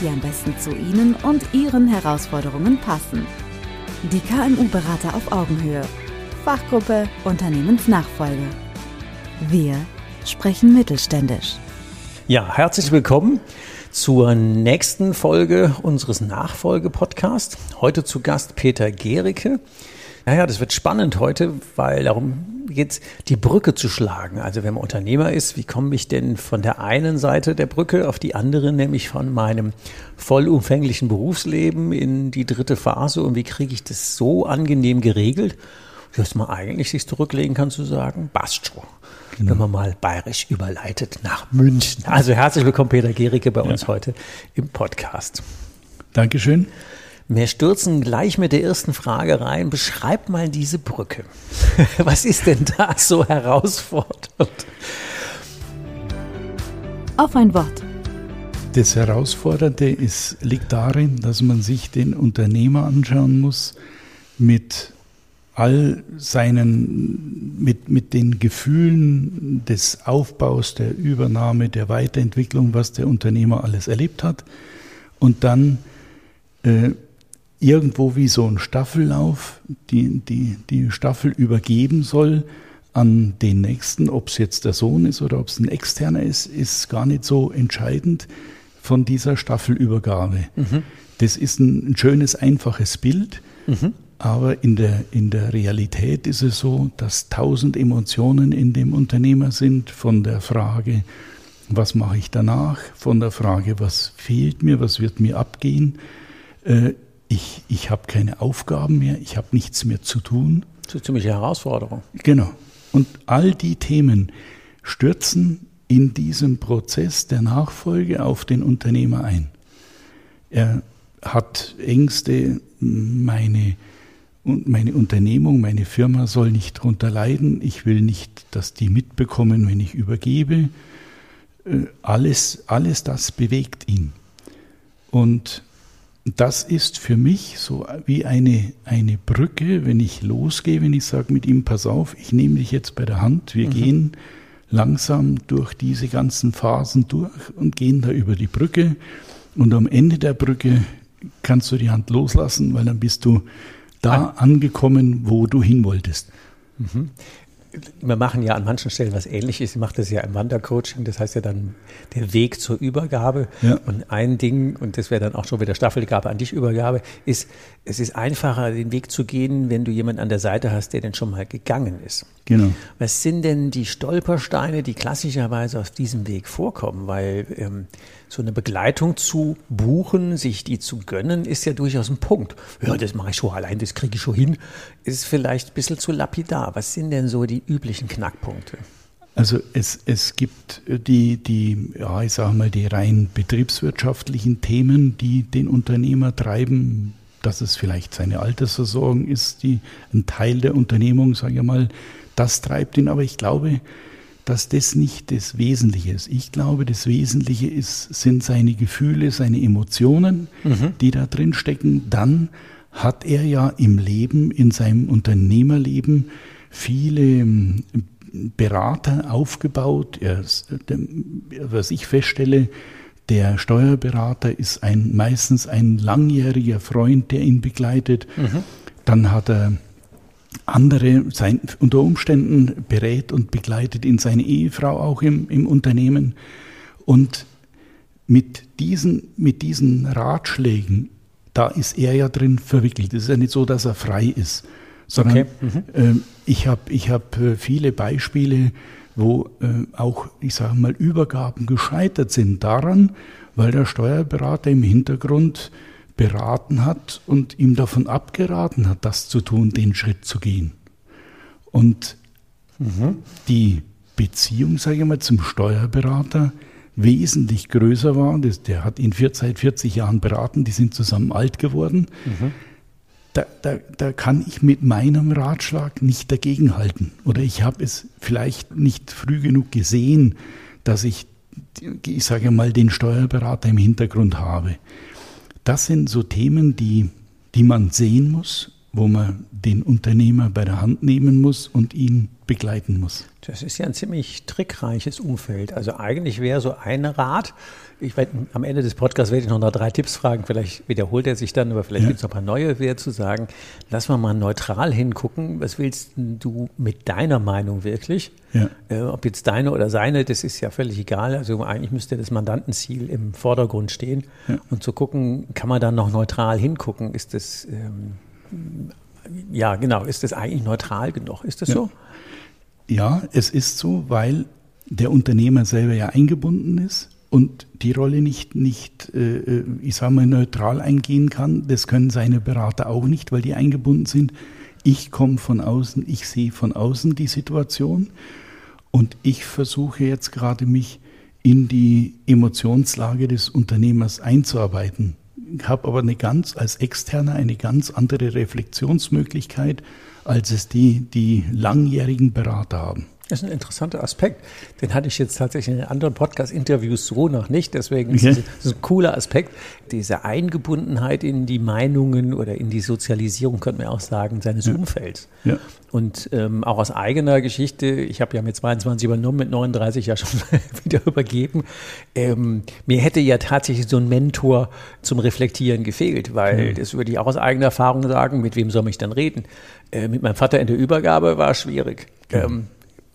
die am besten zu Ihnen und Ihren Herausforderungen passen. Die KMU-Berater auf Augenhöhe. Fachgruppe Unternehmensnachfolge. Wir sprechen mittelständisch. Ja, herzlich willkommen zur nächsten Folge unseres Nachfolge-Podcasts. Heute zu Gast Peter Gericke. Naja, das wird spannend heute, weil darum geht es, die Brücke zu schlagen. Also wenn man Unternehmer ist, wie komme ich denn von der einen Seite der Brücke auf die andere, nämlich von meinem vollumfänglichen Berufsleben in die dritte Phase und wie kriege ich das so angenehm geregelt, dass man eigentlich sich zurücklegen kann zu sagen, passt schon. Genau. Wenn man mal bayerisch überleitet nach München. Also herzlich willkommen, Peter Gericke, bei uns heute im Podcast. Dankeschön. Wir stürzen gleich mit der ersten Frage rein. Beschreib mal diese Brücke. Was ist denn da so herausfordernd? Auf ein Wort. Das Herausfordernde ist, liegt darin, dass man sich den Unternehmer anschauen muss mit all seinen, mit, mit den Gefühlen des Aufbaus, der Übernahme, der Weiterentwicklung, was der Unternehmer alles erlebt hat. Und dann äh, irgendwo wie so ein Staffellauf die, die, die Staffel übergeben soll an den Nächsten. Ob es jetzt der Sohn ist oder ob es ein Externer ist, ist gar nicht so entscheidend von dieser Staffelübergabe. Mhm. Das ist ein, ein, schönes, einfaches Bild, mhm. aber in der, in der Realität ist es so, dass tausend Emotionen in dem Unternehmer sind, von der Frage, was mache ich danach, von der Frage, was fehlt mir, was wird mir abgehen, äh, ich, ich habe keine Aufgaben mehr, ich habe nichts mehr zu tun. Das ist eine ziemliche Herausforderung. Genau. Und all die Themen stürzen in diesem Prozess der Nachfolge auf den Unternehmer ein. Er hat Ängste, meine, meine Unternehmung, meine Firma soll nicht darunter leiden, ich will nicht, dass die mitbekommen, wenn ich übergebe. Äh, alles, alles das bewegt ihn. Und das ist für mich so wie eine, eine Brücke, wenn ich losgehe, wenn ich sage mit ihm, pass auf, ich nehme dich jetzt bei der Hand, wir mhm. gehen langsam durch diese ganzen Phasen durch und gehen da über die Brücke. Und am Ende der Brücke kannst du die Hand loslassen, weil dann bist du da angekommen, wo du hin wolltest. Mhm wir machen ja an manchen Stellen was ähnliches. Ich mache das ja im Wandercoaching, das heißt ja dann der Weg zur Übergabe. Ja. Und ein Ding, und das wäre dann auch schon wieder Staffelgabe an dich Übergabe, ist, es ist einfacher, den Weg zu gehen, wenn du jemanden an der Seite hast, der denn schon mal gegangen ist. Genau. Was sind denn die Stolpersteine, die klassischerweise auf diesem Weg vorkommen? Weil ähm, so eine Begleitung zu buchen, sich die zu gönnen, ist ja durchaus ein Punkt. Ja, das mache ich schon allein, das kriege ich schon hin. Ist vielleicht ein bisschen zu lapidar. Was sind denn so die üblichen Knackpunkte? Also es, es gibt die, die, ja, ich sage mal, die rein betriebswirtschaftlichen Themen, die den Unternehmer treiben, dass es vielleicht seine Altersversorgung ist, die ein Teil der Unternehmung, sage ich mal, das treibt ihn. Aber ich glaube, dass das nicht das Wesentliche ist. Ich glaube, das Wesentliche ist, sind seine Gefühle, seine Emotionen, mhm. die da drin stecken. Dann hat er ja im Leben, in seinem Unternehmerleben viele ähm, Berater aufgebaut. Er, was ich feststelle, der Steuerberater ist ein, meistens ein langjähriger Freund, der ihn begleitet. Mhm. Dann hat er andere sein, unter Umständen berät und begleitet ihn seine Ehefrau auch im, im Unternehmen. Und mit diesen, mit diesen Ratschlägen, da ist er ja drin verwickelt. Es ist ja nicht so, dass er frei ist, sondern okay. mhm. äh, ich habe ich hab äh, viele Beispiele, wo äh, auch, ich sage mal, Übergaben gescheitert sind daran, weil der Steuerberater im Hintergrund beraten hat und ihm davon abgeraten hat, das zu tun, den Schritt zu gehen. Und mhm. die Beziehung, sage ich mal, zum Steuerberater wesentlich größer war. Das, der hat ihn vier, seit 40 Jahren beraten, die sind zusammen alt geworden. Mhm. da, da, da kann ich mit meinem Ratschlag nicht dagegenhalten. Oder ich habe es vielleicht nicht früh genug gesehen, dass ich, ich sage mal, den Steuerberater im Hintergrund habe. Das sind so Themen, die, die man sehen muss, wo man den Unternehmer bei der Hand nehmen muss und ihn begleiten muss. Das ist ja ein ziemlich trickreiches Umfeld. Also eigentlich wäre so ein Rat, ich werde, am Ende des Podcasts werde ich noch, noch drei Tipps fragen, vielleicht wiederholt er sich dann, aber vielleicht ja. gibt es noch ein paar neue, wäre zu sagen, lass mal mal neutral hingucken, was willst du mit deiner Meinung wirklich? Ja. Äh, ob jetzt deine oder seine, das ist ja völlig egal. Also eigentlich müsste das Mandantenziel im Vordergrund stehen ja. und zu gucken, kann man dann noch neutral hingucken? Ist das, ähm, ja genau, ist das eigentlich neutral genug? Ist das so? Ja, es ist so, weil der Unternehmer selber ja eingebunden ist und die Rolle nicht, nicht äh, ich sage mal, neutral eingehen kann. Das können seine Berater auch nicht, weil die eingebunden sind. Ich komme von außen, ich sehe von außen die Situation und ich versuche jetzt gerade mich in die Emotionslage des Unternehmers einzuarbeiten. Habe aber eine ganz, als Externer eine ganz andere Reflexionsmöglichkeit, als es die, die langjährigen Berater haben. Das ist ein interessanter Aspekt. Den hatte ich jetzt tatsächlich in den anderen Podcast-Interviews so noch nicht. Deswegen ist es ein cooler Aspekt. Diese Eingebundenheit in die Meinungen oder in die Sozialisierung, könnte man auch sagen, seines ja. Umfelds. Ja. Und ähm, auch aus eigener Geschichte, ich habe ja mit 22 übernommen, mit 39 ja schon wieder übergeben. Ähm, mir hätte ja tatsächlich so ein Mentor zum Reflektieren gefehlt, weil mhm. das würde ich auch aus eigener Erfahrung sagen, mit wem soll ich dann reden? Äh, mit meinem Vater in der Übergabe war schwierig. Mhm. Ähm,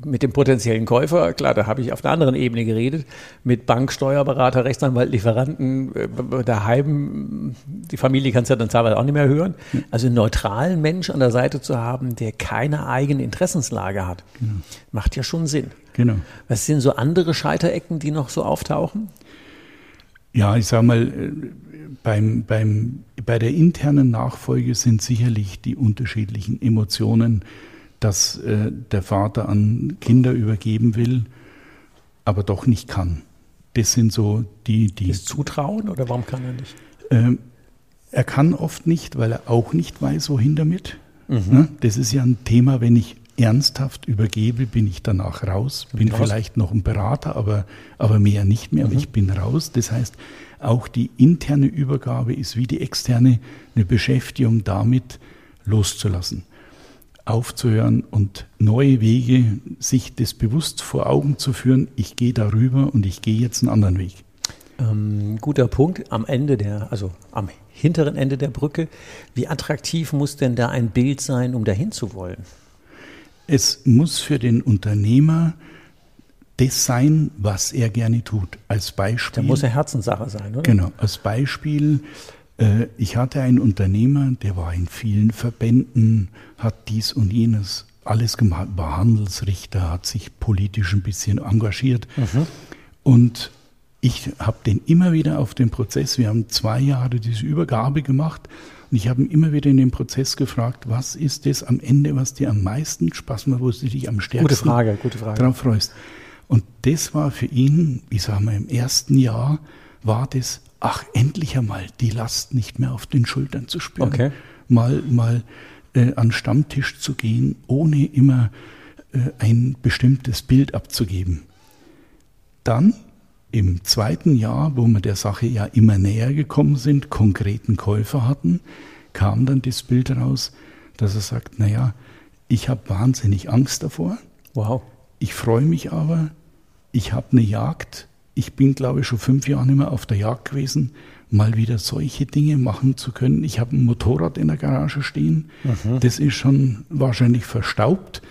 mit dem potenziellen Käufer, klar, da habe ich auf einer anderen Ebene geredet, mit Bank, Steuerberater, Rechtsanwalt, Lieferanten, äh, daheim, die Familie kannst du ja dann teilweise auch nicht mehr hören. Also einen neutralen Mensch an der Seite zu haben, der keine eigene Interessenslage hat, genau. macht ja schon Sinn. Genau. Was sind so andere Scheiterecken, die noch so auftauchen? Ja, ich sage mal, äh, beim, beim, bei der internen Nachfolge sind sicherlich die unterschiedlichen Emotionen dass äh, der Vater an Kinder übergeben will, aber doch nicht kann. Das sind so die, die. Das Zutrauen oder warum kann er nicht? Ähm, er kann oft nicht, weil er auch nicht weiß, wohin damit. Mhm. Ne? Das ist ja ein Thema, wenn ich ernsthaft übergebe, bin ich danach raus. Bin raus. vielleicht noch ein Berater, aber, aber mehr nicht mehr. Mhm. Aber ich bin raus. Das heißt, auch die interne Übergabe ist wie die externe eine Beschäftigung damit loszulassen aufzuhören und neue Wege, sich das bewusst vor Augen zu führen, ich gehe darüber und ich gehe jetzt einen anderen Weg. Ähm, guter Punkt. Am Ende der, also am hinteren Ende der Brücke, wie attraktiv muss denn da ein Bild sein, um dahin zu wollen? Es muss für den Unternehmer das sein, was er gerne tut. Als Beispiel. Da muss eine Herzenssache sein, oder? Genau. Als Beispiel ich hatte einen Unternehmer, der war in vielen Verbänden, hat dies und jenes alles gemacht, war Handelsrichter, hat sich politisch ein bisschen engagiert. Mhm. Und ich habe den immer wieder auf den Prozess, wir haben zwei Jahre diese Übergabe gemacht und ich habe ihn immer wieder in den Prozess gefragt, was ist das am Ende, was dir am meisten Spaß macht, wo du dich am stärksten gute Frage, gute Frage. drauf freust. Und das war für ihn, ich sage mal, im ersten Jahr war das ach, endlich einmal die Last nicht mehr auf den Schultern zu spüren. Okay. Mal, mal äh, an Stammtisch zu gehen, ohne immer äh, ein bestimmtes Bild abzugeben. Dann im zweiten Jahr, wo wir der Sache ja immer näher gekommen sind, konkreten Käufer hatten, kam dann das Bild raus, dass er sagt, naja, ich habe wahnsinnig Angst davor. Wow. Ich freue mich aber, ich habe eine Jagd ich bin, glaube ich, schon fünf Jahre nicht mehr auf der Jagd gewesen, mal wieder solche Dinge machen zu können. Ich habe ein Motorrad in der Garage stehen. Mhm. Das ist schon wahrscheinlich verstaubt.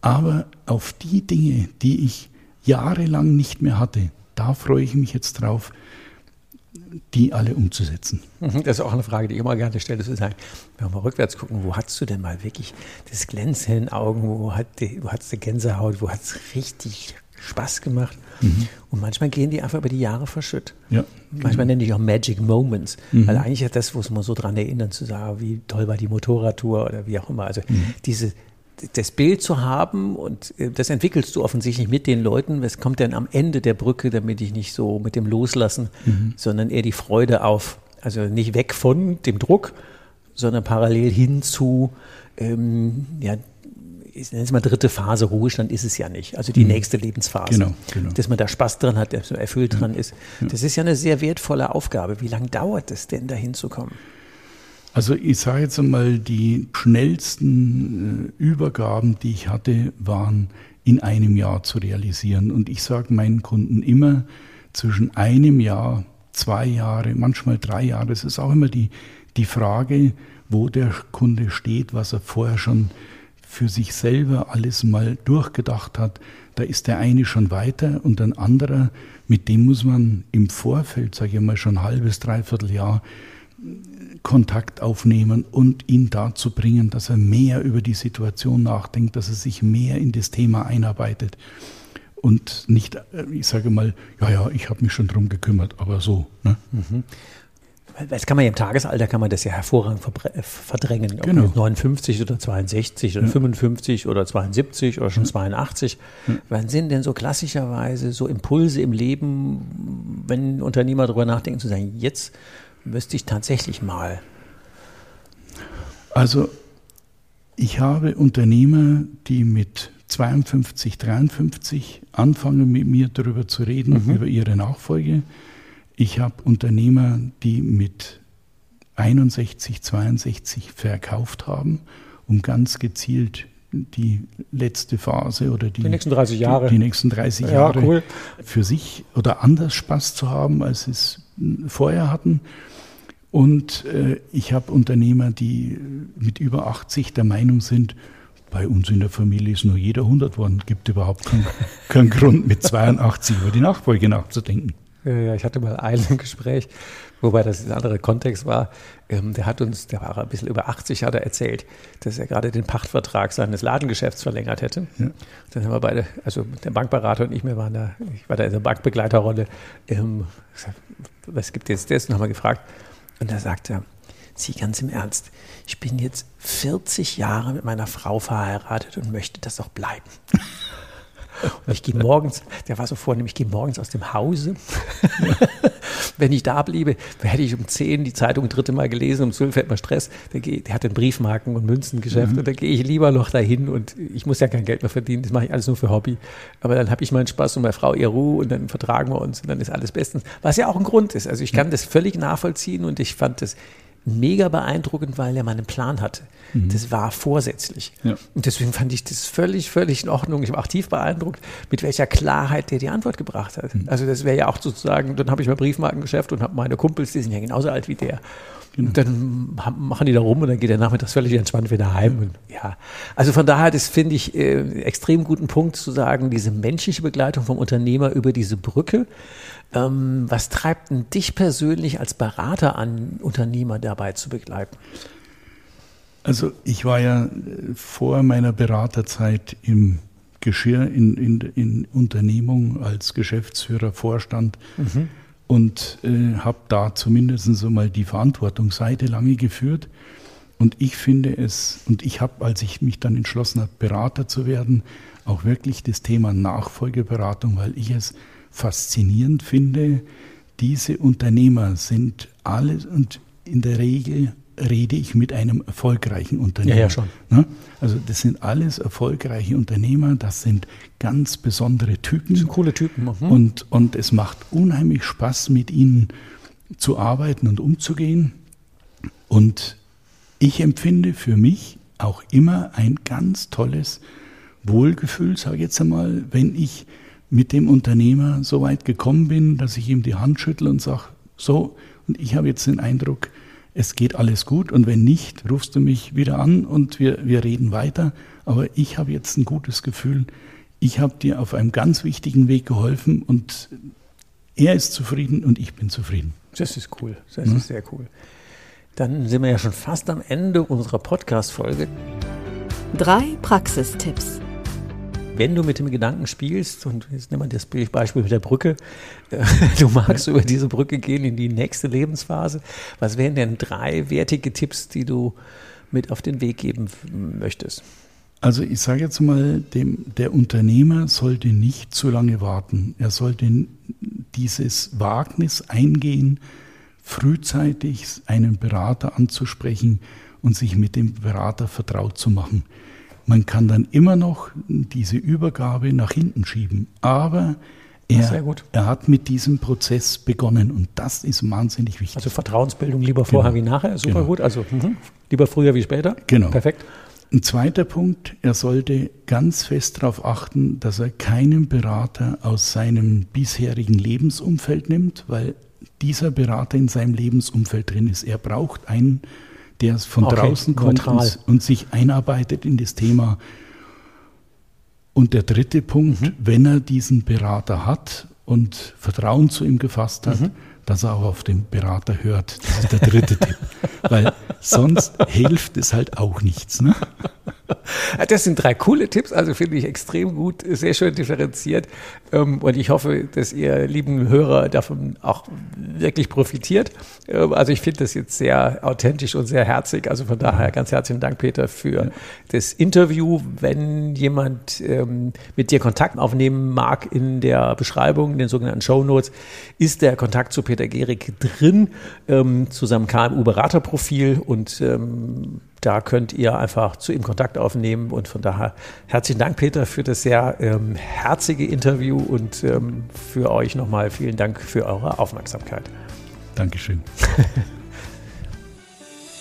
Aber auf die Dinge, die ich jahrelang nicht mehr hatte, da freue ich mich jetzt drauf, die alle umzusetzen. Mhm, das ist auch eine Frage, die ich immer gerne stelle, zu sagen, wenn wir mal rückwärts gucken, wo hast du denn mal wirklich das Glänzen in den Augen, wo hat die, wo hat's die Gänsehaut, wo hat es richtig Spaß gemacht. Mhm. Und manchmal gehen die einfach über die Jahre verschütt. Ja. Manchmal nenne ich auch Magic Moments, mhm. weil eigentlich ist das, wo es man so dran erinnern, zu sagen, wie toll war die Motorradtour oder wie auch immer. Also mhm. diese, das Bild zu haben und äh, das entwickelst du offensichtlich mit den Leuten. Was kommt denn am Ende der Brücke, damit ich nicht so mit dem Loslassen, mhm. sondern eher die Freude auf, also nicht weg von dem Druck, sondern parallel hin zu, ähm, ja, ich nenne es mal dritte Phase, Ruhestand ist es ja nicht. Also die mhm. nächste Lebensphase. Genau, genau. Dass man da Spaß dran hat, dass man erfüllt ja. dran ist. Das ist ja eine sehr wertvolle Aufgabe. Wie lange dauert es denn, da hinzukommen? Also ich sage jetzt einmal, die schnellsten äh, Übergaben, die ich hatte, waren in einem Jahr zu realisieren. Und ich sage meinen Kunden immer, zwischen einem Jahr, zwei Jahre, manchmal drei Jahre, es ist auch immer die, die Frage, wo der Kunde steht, was er vorher schon für sich selber alles mal durchgedacht hat. Da ist der eine schon weiter und ein anderer, mit dem muss man im Vorfeld, sage ich mal, schon ein halbes, dreiviertel Jahr Kontakt aufnehmen und ihn dazu bringen, dass er mehr über die Situation nachdenkt, dass er sich mehr in das Thema einarbeitet und nicht, äh, ich sage mal, ja, ja, ich habe mich schon drum gekümmert, aber so. Ne? Mhm. Das kann man ja im Tagesalter kann man das ja hervorragend äh, verdrängen. Ob genau. 59 oder 62 oder ja. 55 oder 72 oder schon ja. 82. Ja. Wann sind denn so klassischerweise so Impulse im Leben, wenn Unternehmer darüber nachdenken, zu sagen, jetzt müsste ich tatsächlich mal? Also ich habe Unternehmer, die mit 52, 53 anfangen mit mir darüber zu reden, mhm. über ihre Nachfolge. Ich habe Unternehmer, die mit 61, 62 verkauft haben, um ganz gezielt die letzte Phase oder die, die nächsten 30 Jahre, die, die nächsten 30 ja, Jahre cool. für sich oder anders Spaß zu haben, als sie es vorher hatten. Und äh, ich habe Unternehmer, die mit über 80 der Meinung sind, bei uns in der Familie ist nur jeder 100 worden. Gibt überhaupt keinen, keinen Grund, mit 82 über die Nachfolge nachzudenken. Ja, ich hatte mal einen Gespräch, wobei das ein anderer Kontext war. Ähm, der hat uns, der war ein bisschen über 80, hat er erzählt, dass er gerade den Pachtvertrag seines Ladengeschäfts verlängert hätte. Ja. Dann haben wir beide, also der Bankberater und ich, wir waren da, ich war da in der Bankbegleiterrolle. Ähm, was gibt jetzt das? Und haben wir gefragt, und da sagt er, Sie ganz im Ernst, ich bin jetzt 40 Jahre mit meiner Frau verheiratet und möchte das auch bleiben. Und ich gehe morgens, der war so vornehm, ich gehe morgens aus dem Hause. Wenn ich da bliebe, hätte ich um 10 die Zeitung dritte Mal gelesen, um 12 hätte man Stress. Der, geht, der hat ein Briefmarken- und Münzengeschäft mhm. und da gehe ich lieber noch dahin und ich muss ja kein Geld mehr verdienen, das mache ich alles nur für Hobby. Aber dann habe ich meinen Spaß und meine Frau ihr Ruhe und dann vertragen wir uns und dann ist alles bestens. Was ja auch ein Grund ist. Also ich kann das völlig nachvollziehen und ich fand das mega beeindruckend, weil er mal einen Plan hatte. Mhm. Das war vorsätzlich. Ja. Und deswegen fand ich das völlig, völlig in Ordnung. Ich war auch tief beeindruckt, mit welcher Klarheit der die Antwort gebracht hat. Mhm. Also das wäre ja auch sozusagen, dann habe ich mein Briefmarkengeschäft und habe meine Kumpels, die sind ja genauso alt wie der. Genau. Und dann machen die da rum und dann geht der nachmittags völlig entspannt wieder heim. Ja. Und ja, also von daher, das finde ich äh, extrem guten Punkt zu sagen, diese menschliche Begleitung vom Unternehmer über diese Brücke. Ähm, was treibt denn dich persönlich als Berater an, Unternehmer dabei zu begleiten? Also ich war ja äh, vor meiner Beraterzeit im Geschirr in, in, in Unternehmung als Geschäftsführer, Vorstand mhm. und äh, habe da zumindest so mal die Verantwortungsseite lange geführt. Und ich finde es, und ich habe, als ich mich dann entschlossen habe, Berater zu werden, auch wirklich das Thema Nachfolgeberatung, weil ich es faszinierend finde, diese Unternehmer sind alle und in der Regel rede ich mit einem erfolgreichen Unternehmer. Ja, ja, schon. Ne? Also das sind alles erfolgreiche Unternehmer, das sind ganz besondere Typen. Das sind coole Typen. Mhm. Und, und es macht unheimlich Spaß, mit ihnen zu arbeiten und umzugehen. Und ich empfinde für mich auch immer ein ganz tolles Wohlgefühl, sage ich jetzt einmal, wenn ich mit dem Unternehmer so weit gekommen bin, dass ich ihm die Hand schüttle und sage, so, und ich habe jetzt den Eindruck, es geht alles gut und wenn nicht, rufst du mich wieder an und wir, wir reden weiter. Aber ich habe jetzt ein gutes Gefühl, ich habe dir auf einem ganz wichtigen Weg geholfen und er ist zufrieden und ich bin zufrieden. Das ist cool, das hm? ist sehr cool. Dann sind wir ja schon fast am Ende unserer Podcast-Folge. Drei Praxistipps wenn du mit dem Gedanken spielst, und jetzt nehmen wir das Beispiel mit der Brücke, du magst über diese Brücke gehen in die nächste Lebensphase, was wären denn drei wertige Tipps, die du mit auf den Weg geben möchtest? Also ich sage jetzt mal, dem, der Unternehmer sollte nicht zu lange warten. Er sollte dieses Wagnis eingehen, frühzeitig einen Berater anzusprechen und sich mit dem Berater vertraut zu machen. Man kann dann immer noch diese Übergabe nach hinten schieben, aber er, er, hat mit diesem Prozess begonnen und das ist wahnsinnig wichtig. Also Vertrauensbildung lieber vorher genau. wie nachher, super genau. gut. Also mh, lieber früher wie später. Genau. Perfekt. Ein zweiter Punkt, er sollte ganz fest darauf achten, dass er keinen Berater aus seinem bisherigen Lebensumfeld nimmt, weil dieser Berater in seinem Lebensumfeld drin ist. Er braucht einen, der von okay, draußen kommt und, und, sich einarbeitet in das Thema und der dritte Punkt, mhm. wenn er diesen Berater hat und Vertrauen zu ihm gefasst hat, mhm. dass er auch auf den Berater hört. Das ist der dritte Tipp. Weil sonst hilft es halt auch nichts. Ne? Das sind drei coole Tipps, also finde ich extrem gut, sehr schön differenziert. Ähm, und ich hoffe, dass ihr lieben Hörer davon auch wirklich profitiert. Ähm, also ich finde das jetzt sehr authentisch und sehr herzig. Also von daher ganz herzlichen Dank, Peter, für das Interview. Wenn jemand ähm, mit dir Kontakt aufnehmen mag, in der Beschreibung, in den sogenannten Show Notes, ist der Kontakt zu Peter Gehrig drin, zu seinem KMU-Beraterprofil und da könnt ihr einfach zu ihm Kontakt aufnehmen. Und von daher herzlichen Dank, Peter, für das sehr ähm, herzige Interview und ähm, für euch nochmal vielen Dank für eure Aufmerksamkeit. Dankeschön.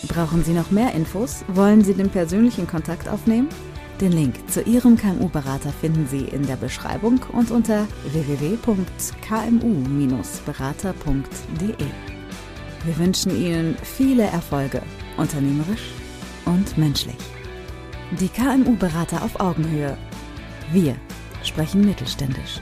Brauchen Sie noch mehr Infos? Wollen Sie den persönlichen Kontakt aufnehmen? Den Link zu Ihrem KMU-Berater finden Sie in der Beschreibung und unter www.kmu-berater.de. Wir wünschen Ihnen viele Erfolge, unternehmerisch und menschlich. Die KMU-Berater auf Augenhöhe. Wir sprechen mittelständisch.